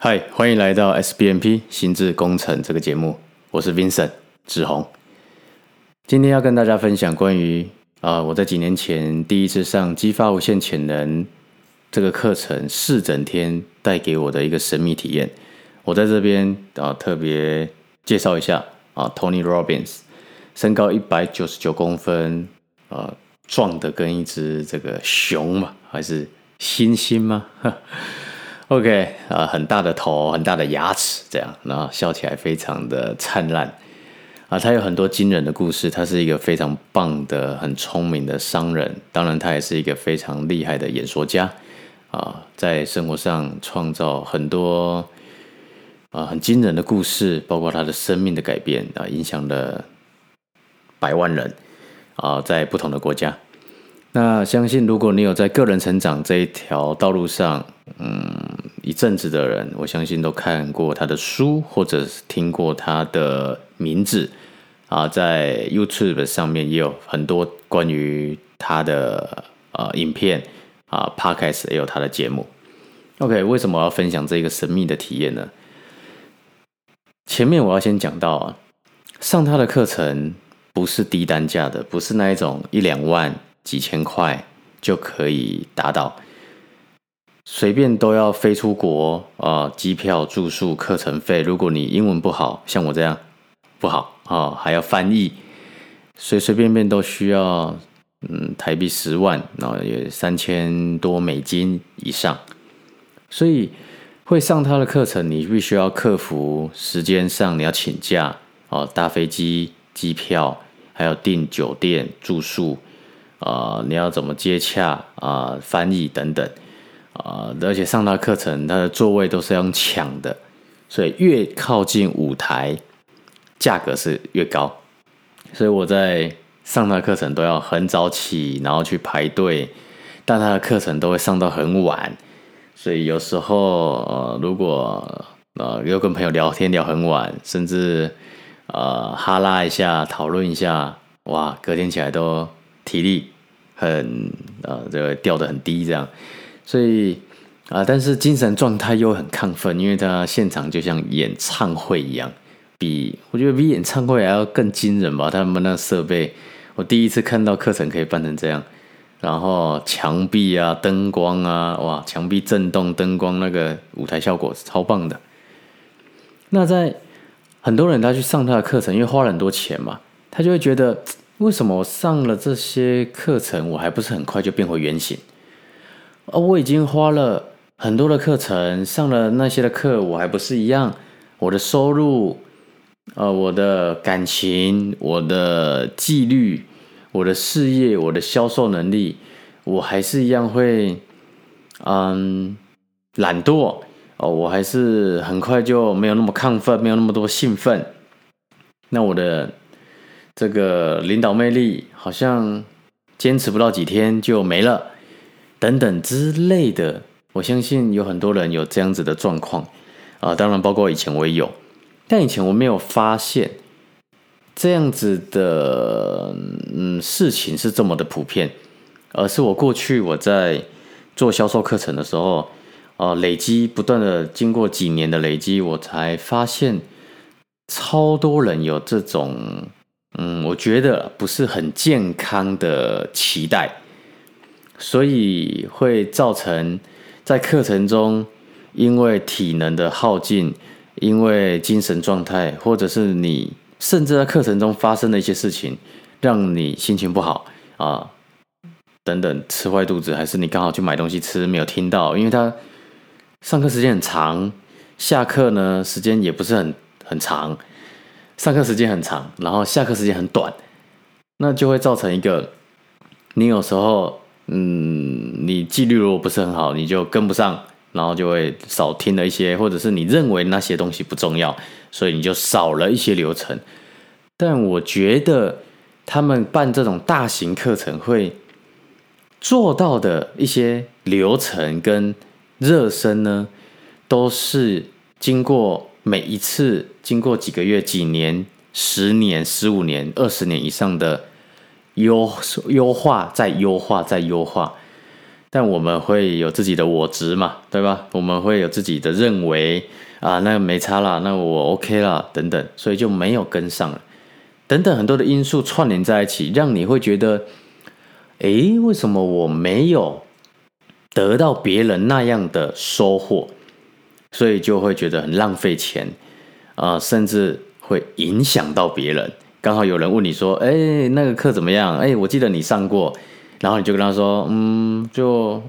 嗨，欢迎来到 SBNP 心智工程这个节目，我是 Vincent 志宏。今天要跟大家分享关于啊，我在几年前第一次上激发无限潜能这个课程四整天带给我的一个神秘体验。我在这边啊特别介绍一下啊，Tony Robbins，身高一百九十九公分，啊，壮的跟一只这个熊嘛，还是猩猩吗？OK，啊，很大的头，很大的牙齿，这样，然后笑起来非常的灿烂，啊，他有很多惊人的故事，他是一个非常棒的、很聪明的商人，当然他也是一个非常厉害的演说家，啊，在生活上创造很多啊很惊人的故事，包括他的生命的改变啊，影响了百万人，啊，在不同的国家。那相信，如果你有在个人成长这一条道路上，嗯，一阵子的人，我相信都看过他的书，或者是听过他的名字啊，在 YouTube 上面也有很多关于他的呃影片啊，Podcast 也有他的节目。OK，为什么我要分享这个神秘的体验呢？前面我要先讲到啊，上他的课程不是低单价的，不是那一种一两万。几千块就可以达到，随便都要飞出国啊，机票、住宿、课程费。如果你英文不好，像我这样不好啊，还要翻译，随随便便都需要嗯台币十万，然后也三千多美金以上。所以会上他的课程，你必须要克服时间上你要请假哦，搭飞机、机票，还要订酒店住宿。啊，你要怎么接洽啊？翻译等等啊，而且上他课程，他的座位都是用抢的，所以越靠近舞台，价格是越高。所以我在上他课程都要很早起，然后去排队，但他的课程都会上到很晚，所以有时候呃，如果呃又跟朋友聊天聊很晚，甚至呃哈拉一下讨论一下，哇，隔天起来都。体力很呃，这个掉的很低，这样，所以啊，但是精神状态又很亢奋，因为他现场就像演唱会一样，比我觉得比演唱会还要更惊人吧。他们那设备，我第一次看到课程可以办成这样，然后墙壁啊、灯光啊，哇，墙壁震动、灯光那个舞台效果是超棒的。那在很多人他去上他的课程，因为花了很多钱嘛，他就会觉得。为什么我上了这些课程，我还不是很快就变回原形？而我已经花了很多的课程，上了那些的课，我还不是一样？我的收入，呃，我的感情，我的纪律，我的事业，我的销售能力，我还是一样会，嗯，懒惰哦，我还是很快就没有那么亢奋，没有那么多兴奋。那我的。这个领导魅力好像坚持不到几天就没了，等等之类的，我相信有很多人有这样子的状况啊，当然包括以前我也有，但以前我没有发现这样子的嗯事情是这么的普遍，而是我过去我在做销售课程的时候，啊，累积不断的经过几年的累积，我才发现超多人有这种。嗯，我觉得不是很健康的期待，所以会造成在课程中，因为体能的耗尽，因为精神状态，或者是你甚至在课程中发生的一些事情，让你心情不好啊，等等，吃坏肚子，还是你刚好去买东西吃没有听到，因为他上课时间很长，下课呢时间也不是很很长。上课时间很长，然后下课时间很短，那就会造成一个，你有时候，嗯，你纪律如果不是很好，你就跟不上，然后就会少听了一些，或者是你认为那些东西不重要，所以你就少了一些流程。但我觉得他们办这种大型课程会做到的一些流程跟热身呢，都是经过。每一次经过几个月、几年、十年、十五年、二十年以上的优优化、再优化、再优化，但我们会有自己的我执嘛，对吧？我们会有自己的认为啊，那没差啦，那我 OK 啦，等等，所以就没有跟上了。等等，很多的因素串联在一起，让你会觉得，诶，为什么我没有得到别人那样的收获？所以就会觉得很浪费钱啊，甚至会影响到别人。刚好有人问你说，诶，那个课怎么样？诶，我记得你上过，然后你就跟他说，嗯，就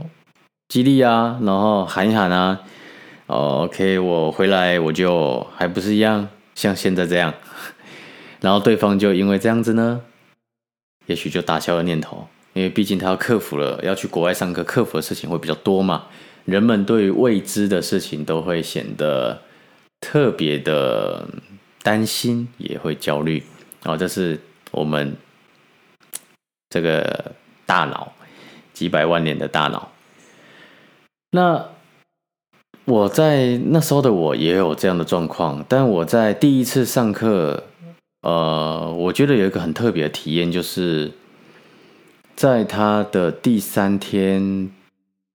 激励啊，然后喊一喊啊哦，OK，我回来我就还不是一样，像现在这样。然后对方就因为这样子呢，也许就打消了念头，因为毕竟他要克服了要去国外上课，克服的事情会比较多嘛。人们对未知的事情都会显得特别的担心，也会焦虑。哦，这是我们这个大脑几百万年的大脑。那我在那时候的我也有这样的状况，但我在第一次上课。呃，我觉得有一个很特别的体验，就是在他的第三天，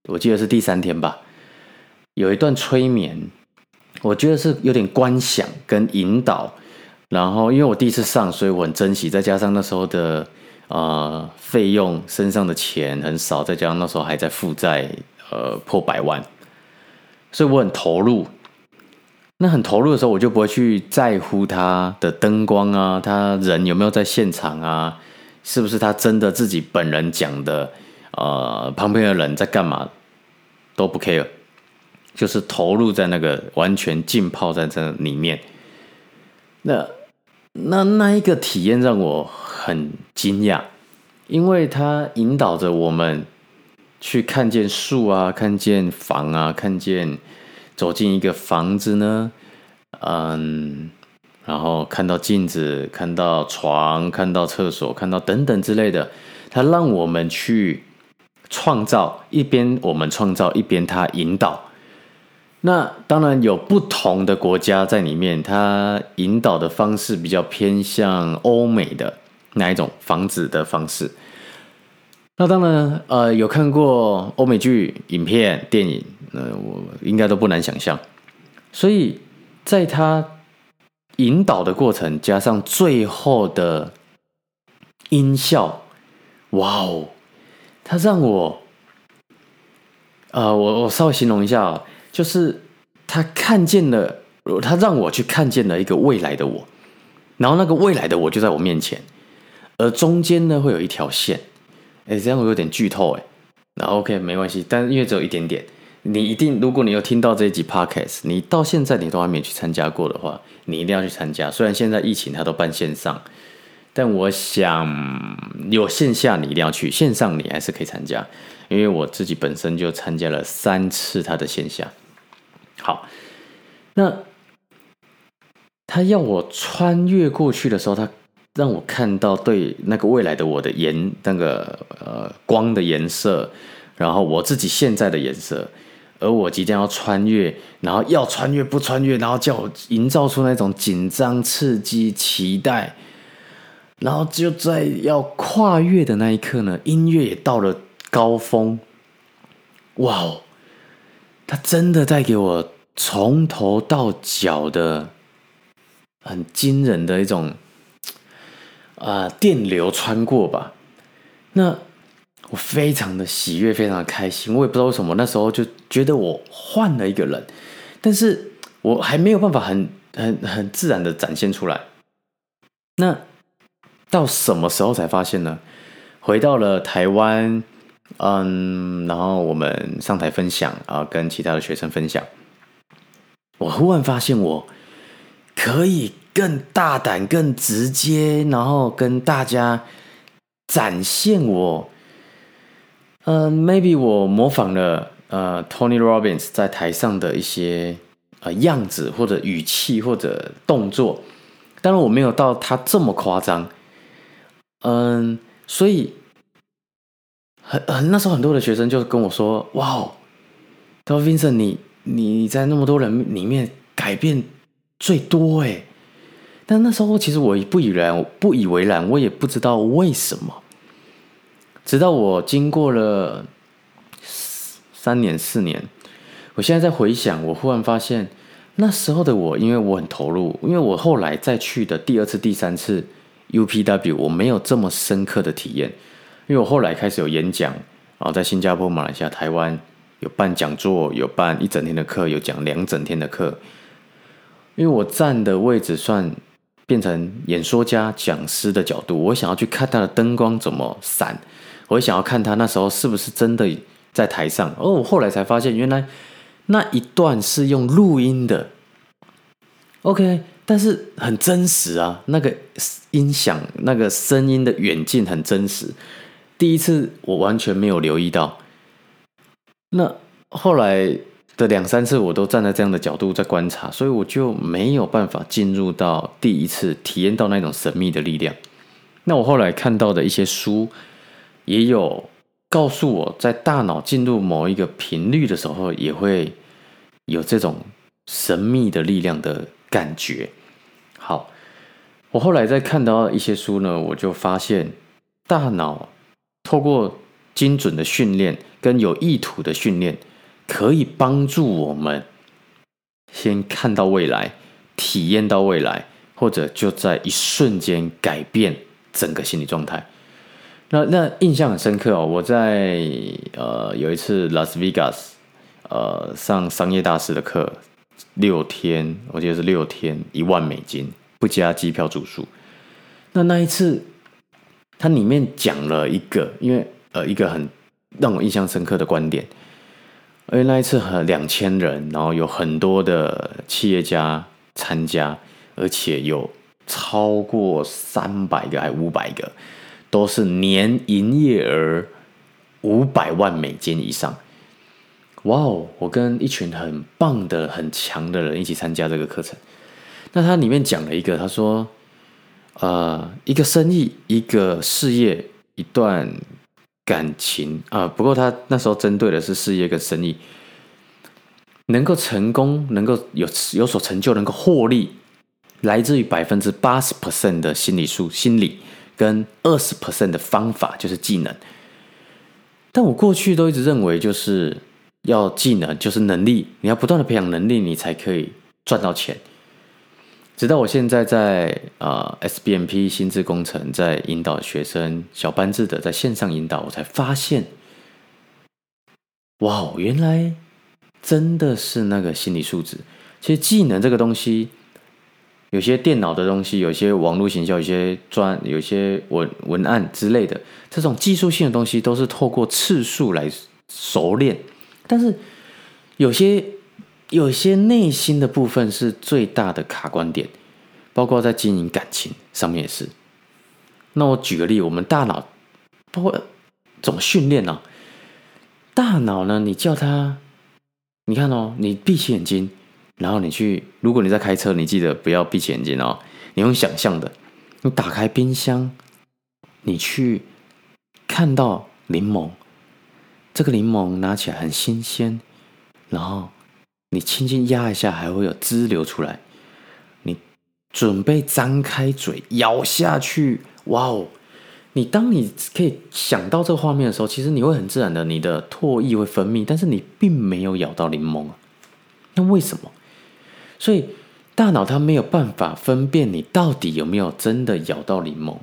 我记得是第三天吧，有一段催眠，我觉得是有点观想跟引导。然后因为我第一次上，所以我很珍惜，再加上那时候的呃费用，身上的钱很少，再加上那时候还在负债，呃破百万，所以我很投入。那很投入的时候，我就不会去在乎他的灯光啊，他人有没有在现场啊，是不是他真的自己本人讲的，呃，旁边的人在干嘛都不 care，就是投入在那个完全浸泡在这里面。那那那一个体验让我很惊讶，因为他引导着我们去看见树啊，看见房啊，看见。走进一个房子呢，嗯，然后看到镜子，看到床，看到厕所，看到等等之类的，他让我们去创造，一边我们创造，一边他引导。那当然有不同的国家在里面，他引导的方式比较偏向欧美的那一种房子的方式。那当然，呃，有看过欧美剧、影片、电影。呃，我应该都不难想象，所以在他引导的过程，加上最后的音效，哇哦，他让我，呃，我我稍微形容一下，就是他看见了，他让我去看见了一个未来的我，然后那个未来的我就在我面前，而中间呢会有一条线，哎，这样我有点剧透哎，那 OK 没关系，但因为只有一点点。你一定，如果你有听到这一集 podcast，你到现在你都还没去参加过的话，你一定要去参加。虽然现在疫情它都办线上，但我想有线下你一定要去，线上你还是可以参加。因为我自己本身就参加了三次他的线下。好，那他要我穿越过去的时候，他让我看到对那个未来的我的颜，那个呃光的颜色，然后我自己现在的颜色。而我即将要穿越，然后要穿越不穿越，然后叫我营造出那种紧张、刺激、期待，然后就在要跨越的那一刻呢，音乐也到了高峰。哇哦，他真的带给我从头到脚的很惊人的一种啊电流穿过吧？那。我非常的喜悦，非常的开心。我也不知道为什么，那时候就觉得我换了一个人，但是我还没有办法很很很自然的展现出来。那到什么时候才发现呢？回到了台湾，嗯，然后我们上台分享啊，跟其他的学生分享，我忽然发现我可以更大胆、更直接，然后跟大家展现我。嗯，maybe 我模仿了呃 Tony Robbins 在台上的一些呃样子或者语气或者动作，当然我没有到他这么夸张。嗯，所以很很那时候很多的学生就跟我说：“哇哦，他说 Vincent 你你在那么多人里面改变最多哎。”但那时候其实我不以然不以为然，我也不知道为什么。直到我经过了三年四年。我现在在回想，我忽然发现那时候的我，因为我很投入，因为我后来再去的第二次、第三次 UPW，我没有这么深刻的体验，因为我后来开始有演讲，然后在新加坡、马来西亚、台湾有办讲座，有办一整天的课，有讲两整天的课。因为我站的位置算变成演说家、讲师的角度，我想要去看他的灯光怎么闪，我想要看他那时候是不是真的在台上。而我后来才发现，原来。那一段是用录音的，OK，但是很真实啊，那个音响、那个声音的远近很真实。第一次我完全没有留意到，那后来的两三次我都站在这样的角度在观察，所以我就没有办法进入到第一次体验到那种神秘的力量。那我后来看到的一些书也有。告诉我在大脑进入某一个频率的时候，也会有这种神秘的力量的感觉。好，我后来在看到一些书呢，我就发现大脑透过精准的训练跟有意图的训练，可以帮助我们先看到未来，体验到未来，或者就在一瞬间改变整个心理状态。那那印象很深刻哦，我在呃有一次拉斯维加斯，呃上商业大师的课，六天，我记得是六天，一万美金不加机票住宿。那那一次，它里面讲了一个，因为呃一个很让我印象深刻的观点，而且那一次和两千人，然后有很多的企业家参加，而且有超过三百个还五百个。都是年营业额五百万美金以上，哇哦！我跟一群很棒的、很强的人一起参加这个课程。那他里面讲了一个，他说：“呃，一个生意、一个事业、一段感情啊。不过他那时候针对的是事业跟生意，能够成功、能够有有所成就、能够获利，来自于百分之八十 percent 的心理素心理。”跟二十 percent 的方法就是技能，但我过去都一直认为，就是要技能就是能力，你要不断的培养能力，你才可以赚到钱。直到我现在在啊 SBMP 心智工程在引导学生小班制的在线上引导，我才发现，哇，原来真的是那个心理素质。其实技能这个东西。有些电脑的东西，有些网络行销，有些专，有些文文案之类的，这种技术性的东西都是透过次数来熟练。但是有些有些内心的部分是最大的卡关点，包括在经营感情上面也是。那我举个例，我们大脑包括怎么训练呢？大脑呢，你叫它，你看哦，你闭起眼睛。然后你去，如果你在开车，你记得不要闭起眼睛哦。你用想象的，你打开冰箱，你去看到柠檬，这个柠檬拿起来很新鲜，然后你轻轻压一下，还会有汁流出来。你准备张开嘴咬下去，哇哦！你当你可以想到这个画面的时候，其实你会很自然的，你的唾液会分泌，但是你并没有咬到柠檬啊。那为什么？所以大脑它没有办法分辨你到底有没有真的咬到柠檬，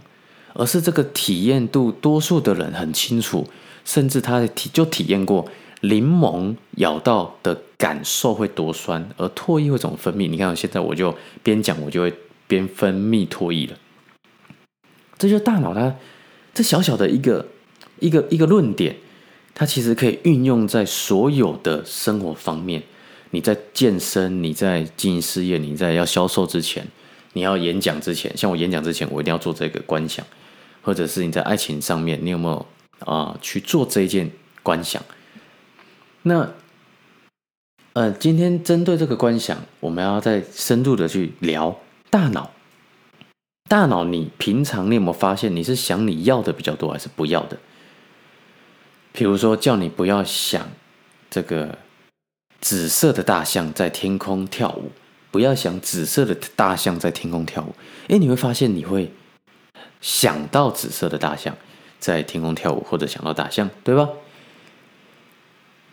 而是这个体验度，多数的人很清楚，甚至他体就体验过柠檬咬到的感受会多酸，而唾液会怎么分泌？你看，现在我就边讲，我就会边分泌唾液了。这就是大脑它这小小的一个一个一个论点，它其实可以运用在所有的生活方面。你在健身，你在经营事业，你在要销售之前，你要演讲之前，像我演讲之前，我一定要做这个观想，或者是你在爱情上面，你有没有啊去做这一件观想？那呃，今天针对这个观想，我们要再深入的去聊大脑。大脑，你平常你有没有发现，你是想你要的比较多，还是不要的？比如说，叫你不要想这个。紫色的大象在天空跳舞，不要想紫色的大象在天空跳舞。哎，你会发现你会想到紫色的大象在天空跳舞，或者想到大象，对吧？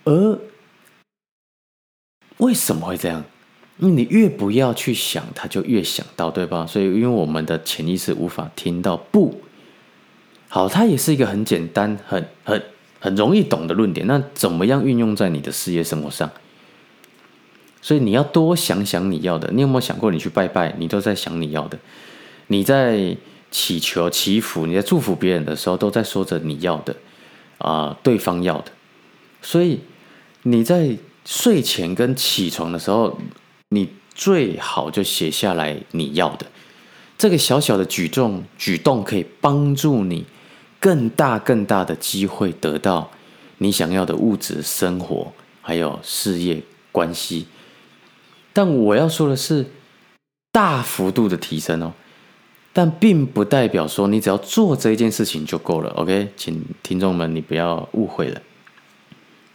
而为什么会这样？因为你越不要去想，他就越想到，对吧？所以，因为我们的潜意识无法听到不好，它也是一个很简单、很很很容易懂的论点。那怎么样运用在你的事业生活上？所以你要多想想你要的。你有没有想过，你去拜拜，你都在想你要的；你在祈求、祈福、你在祝福别人的时候，都在说着你要的啊，对方要的。所以你在睡前跟起床的时候。你最好就写下来你要的，这个小小的举重举动可以帮助你更大更大的机会得到你想要的物质生活，还有事业关系。但我要说的是，大幅度的提升哦，但并不代表说你只要做这一件事情就够了。OK，请听众们你不要误会了。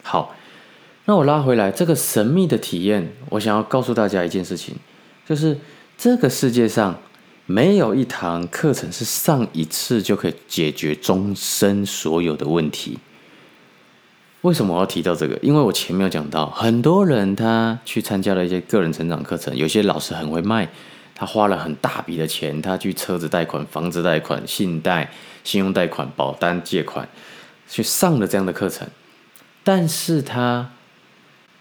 好。那我拉回来，这个神秘的体验，我想要告诉大家一件事情，就是这个世界上没有一堂课程是上一次就可以解决终身所有的问题。为什么我要提到这个？因为我前面有讲到，很多人他去参加了一些个人成长课程，有些老师很会卖，他花了很大笔的钱，他去车子贷款、房子贷款、信贷、信用贷款、保单借款去上了这样的课程，但是他。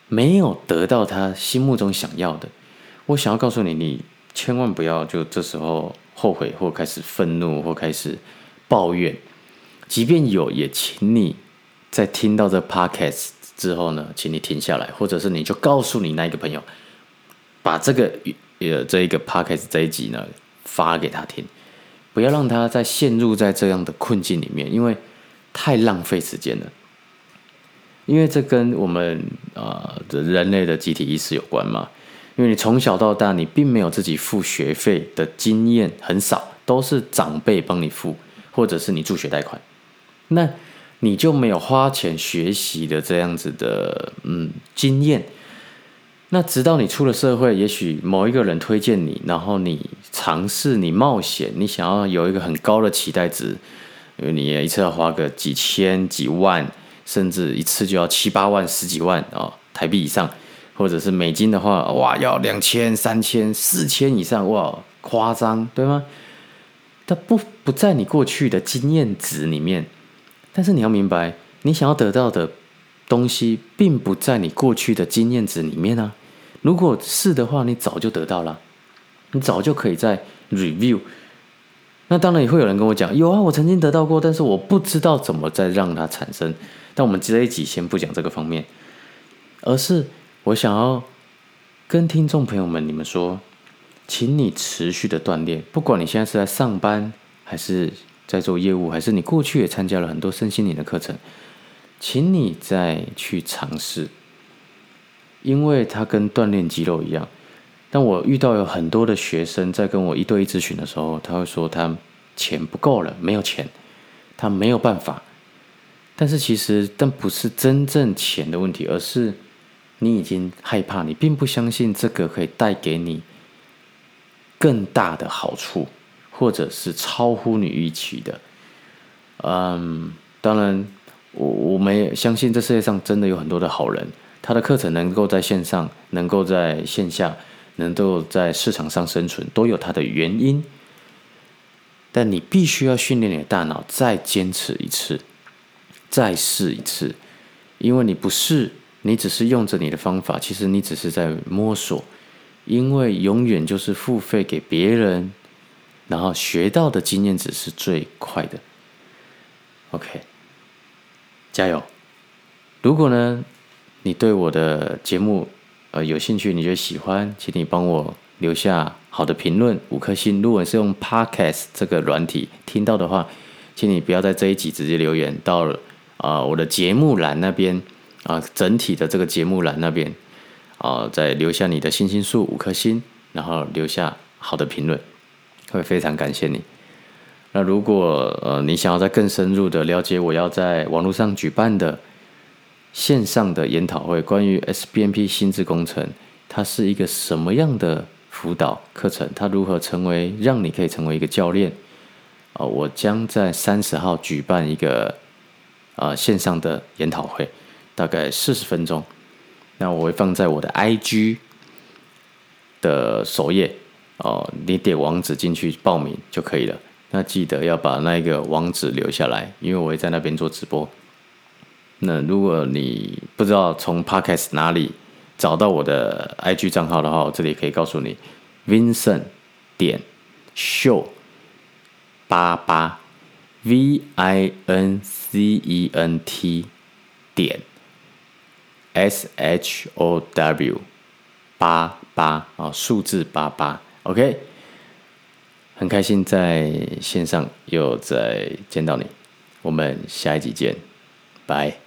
没有得到他心目中想要的，我想要告诉你，你千万不要就这时候后悔或开始愤怒或开始抱怨。即便有，也请你在听到这 podcast 之后呢，请你停下来，或者是你就告诉你那一个朋友，把这个呃这一个 podcast 这一集呢发给他听，不要让他再陷入在这样的困境里面，因为太浪费时间了。因为这跟我们啊人类的集体意识有关嘛。因为你从小到大，你并没有自己付学费的经验很少，都是长辈帮你付，或者是你助学贷款，那你就没有花钱学习的这样子的嗯经验。那直到你出了社会，也许某一个人推荐你，然后你尝试，你冒险，你想要有一个很高的期待值，因为你一次要花个几千几万。甚至一次就要七八万、十几万啊台币以上，或者是美金的话，哇，要两千、三千、四千以上，哇，夸张，对吗？它不不在你过去的经验值里面，但是你要明白，你想要得到的东西，并不在你过去的经验值里面啊。如果是的话，你早就得到了，你早就可以在 review。那当然也会有人跟我讲，有啊，我曾经得到过，但是我不知道怎么再让它产生。但我们这一集先不讲这个方面，而是我想要跟听众朋友们你们说，请你持续的锻炼，不管你现在是在上班，还是在做业务，还是你过去也参加了很多身心灵的课程，请你再去尝试，因为它跟锻炼肌肉一样。但我遇到有很多的学生在跟我一对一咨询的时候，他会说他钱不够了，没有钱，他没有办法。但是其实，但不是真正钱的问题，而是你已经害怕，你并不相信这个可以带给你更大的好处，或者是超乎你预期的。嗯，当然，我我们相信这世界上真的有很多的好人，他的课程能够在线上，能够在线下，能够在市场上生存，都有它的原因。但你必须要训练你的大脑，再坚持一次。再试一次，因为你不试，你只是用着你的方法，其实你只是在摸索。因为永远就是付费给别人，然后学到的经验值是最快的。OK，加油！如果呢，你对我的节目呃有兴趣，你觉得喜欢，请你帮我留下好的评论，五颗星。如果是用 Podcast 这个软体听到的话，请你不要在这一集直接留言到了。啊，我的节目栏那边啊，整体的这个节目栏那边啊，再留下你的星星数五颗星，然后留下好的评论，会非常感谢你。那如果呃你想要再更深入的了解我要在网络上举办的线上的研讨会，关于 SBNP 心智工程，它是一个什么样的辅导课程？它如何成为让你可以成为一个教练？啊，我将在三十号举办一个。啊，线上的研讨会，大概四十分钟。那我会放在我的 IG 的首页哦，你点网址进去报名就可以了。那记得要把那个网址留下来，因为我会在那边做直播。那如果你不知道从 Podcast 哪里找到我的 IG 账号的话，我这里可以告诉你：Vincent 点 Show 八八 V I N C E N T 点 S H O W 八八啊，数字八八，OK。很开心在线上又再见到你，我们下一集见，拜。